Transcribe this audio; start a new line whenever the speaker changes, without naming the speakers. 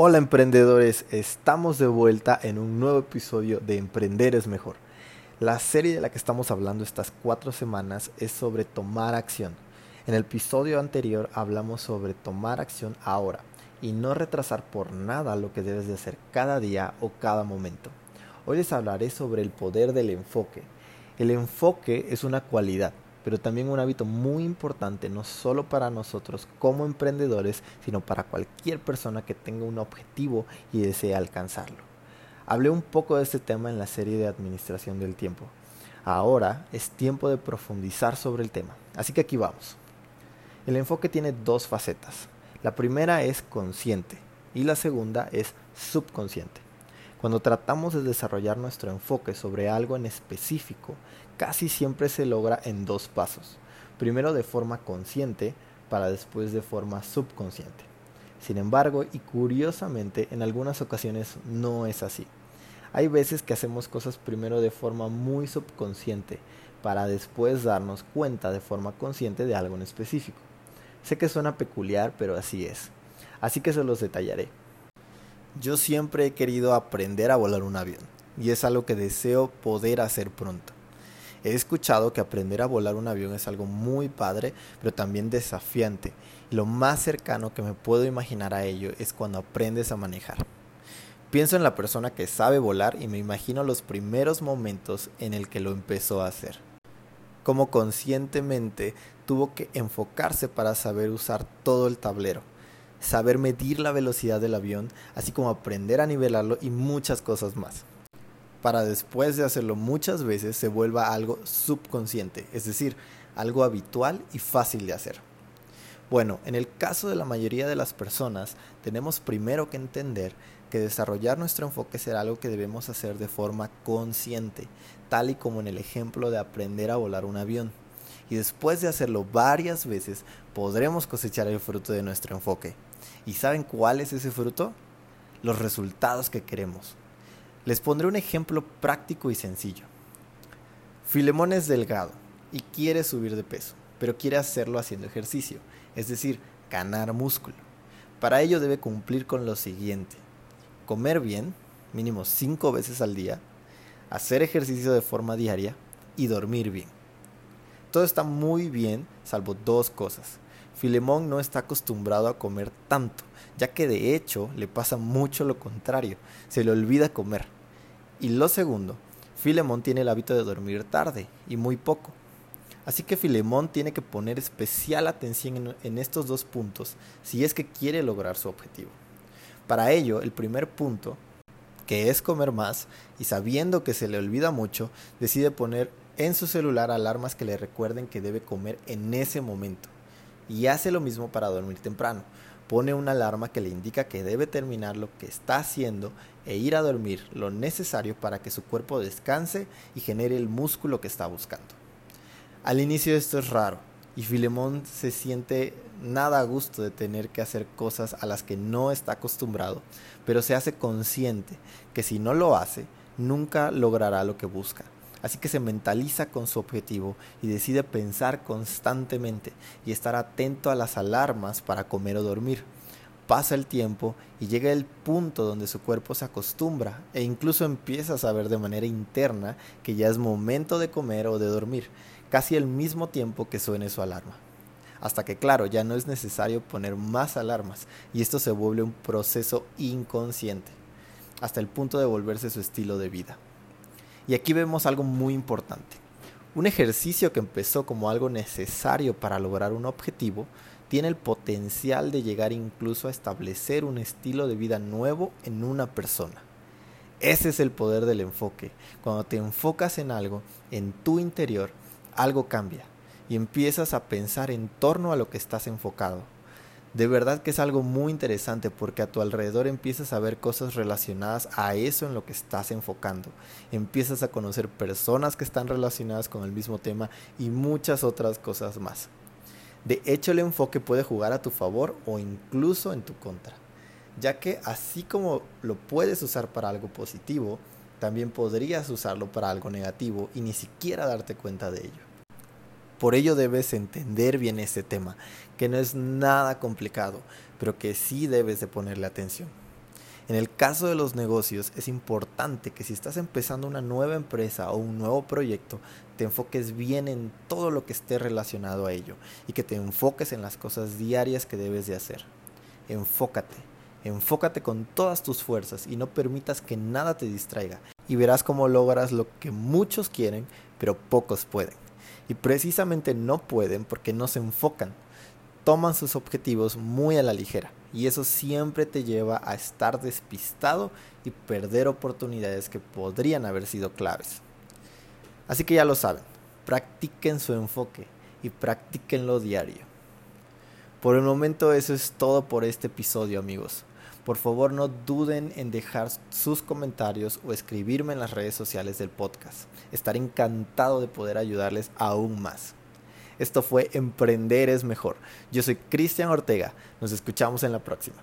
Hola emprendedores, estamos de vuelta en un nuevo episodio de Emprender es mejor. La serie de la que estamos hablando estas cuatro semanas es sobre tomar acción. En el episodio anterior hablamos sobre tomar acción ahora y no retrasar por nada lo que debes de hacer cada día o cada momento. Hoy les hablaré sobre el poder del enfoque. El enfoque es una cualidad, pero también un hábito muy importante no solo para nosotros como emprendedores, sino para cualquier persona que tenga un objetivo y desee alcanzarlo. Hablé un poco de este tema en la serie de administración del tiempo. Ahora es tiempo de profundizar sobre el tema, así que aquí vamos. El enfoque tiene dos facetas. La primera es consciente y la segunda es subconsciente. Cuando tratamos de desarrollar nuestro enfoque sobre algo en específico, casi siempre se logra en dos pasos. Primero de forma consciente para después de forma subconsciente. Sin embargo, y curiosamente, en algunas ocasiones no es así. Hay veces que hacemos cosas primero de forma muy subconsciente para después darnos cuenta de forma consciente de algo en específico. Sé que suena peculiar, pero así es. Así que se los detallaré. Yo siempre he querido aprender a volar un avión y es algo que deseo poder hacer pronto. He escuchado que aprender a volar un avión es algo muy padre, pero también desafiante. Y lo más cercano que me puedo imaginar a ello es cuando aprendes a manejar. Pienso en la persona que sabe volar y me imagino los primeros momentos en el que lo empezó a hacer. Como conscientemente tuvo que enfocarse para saber usar todo el tablero saber medir la velocidad del avión, así como aprender a nivelarlo y muchas cosas más. Para después de hacerlo muchas veces se vuelva algo subconsciente, es decir, algo habitual y fácil de hacer. Bueno, en el caso de la mayoría de las personas, tenemos primero que entender que desarrollar nuestro enfoque será algo que debemos hacer de forma consciente, tal y como en el ejemplo de aprender a volar un avión. Y después de hacerlo varias veces, podremos cosechar el fruto de nuestro enfoque. ¿Y saben cuál es ese fruto? Los resultados que queremos. Les pondré un ejemplo práctico y sencillo. Filemón es delgado y quiere subir de peso, pero quiere hacerlo haciendo ejercicio, es decir, ganar músculo. Para ello debe cumplir con lo siguiente. Comer bien, mínimo 5 veces al día, hacer ejercicio de forma diaria y dormir bien. Todo está muy bien, salvo dos cosas. Filemón no está acostumbrado a comer tanto, ya que de hecho le pasa mucho lo contrario, se le olvida comer. Y lo segundo, Filemón tiene el hábito de dormir tarde y muy poco. Así que Filemón tiene que poner especial atención en, en, estos dos puntos si es que quiere lograr su objetivo. Para ello, el primer punto, que es comer más, y sabiendo que se le olvida mucho, decide poner en su celular alarmas que le recuerden que debe comer en ese momento y hace lo mismo para dormir temprano. Pone una alarma que le indica que debe terminar lo que está haciendo e ir a dormir lo necesario para que su cuerpo descanse y genere el músculo que está buscando. Al inicio esto es raro y Filemón se siente nada a gusto de tener que hacer cosas a las que no está acostumbrado, pero se hace consciente que si no lo hace, nunca logrará lo que busca. Así que se mentaliza con su objetivo y decide pensar constantemente y estar atento a las alarmas para comer o dormir. Pasa el tiempo y llega el punto donde su cuerpo se acostumbra e incluso empieza a saber de manera interna que ya es momento de comer o de dormir, casi al mismo tiempo que suene su alarma. Hasta que claro, ya no es necesario poner más alarmas y esto se vuelve un proceso inconsciente, hasta el punto de volverse su estilo de vida. Y aquí vemos algo muy importante. Un ejercicio que empezó como algo necesario para lograr un objetivo tiene el potencial de llegar incluso a establecer un estilo de vida nuevo en una persona. Ese es el poder del enfoque. Cuando te enfocas en algo, en tu interior, algo cambia y empiezas a pensar en torno a lo que estás enfocado de verdad que es algo muy interesante porque a tu alrededor empiezas a ver cosas relacionadas a eso en lo que estás enfocando. Empiezas a conocer personas que están relacionadas con el mismo tema y muchas otras cosas más. De hecho, el enfoque puede jugar a tu favor o incluso en tu contra, ya que así como lo puedes usar para algo positivo, también podrías usarlo para algo negativo y ni siquiera darte cuenta de ello. Por ello debes entender bien este tema, que no es nada complicado, pero que sí debes de ponerle atención. En el caso de los negocios es importante que si estás empezando una nueva empresa o un nuevo proyecto, te enfoques bien en todo lo que esté relacionado a ello y que te enfoques en las cosas diarias que debes de hacer. Enfócate, enfócate con todas tus fuerzas y no permitas que nada te distraiga y verás cómo logras lo que muchos quieren, pero pocos pueden. Y precisamente no pueden porque no se enfocan, toman sus objetivos muy a la ligera y eso siempre te lleva a estar despistado y perder oportunidades que podrían haber sido claves. Así que ya lo saben, practiquen su enfoque y practiquenlo diario. Por el momento eso es todo por este episodio amigos. Por favor no duden en dejar sus comentarios o escribirme en las redes sociales del podcast. Estaré encantado de poder ayudarles aún más. Esto fue Emprender es mejor. Yo soy Cristian Ortega. Nos escuchamos en la próxima.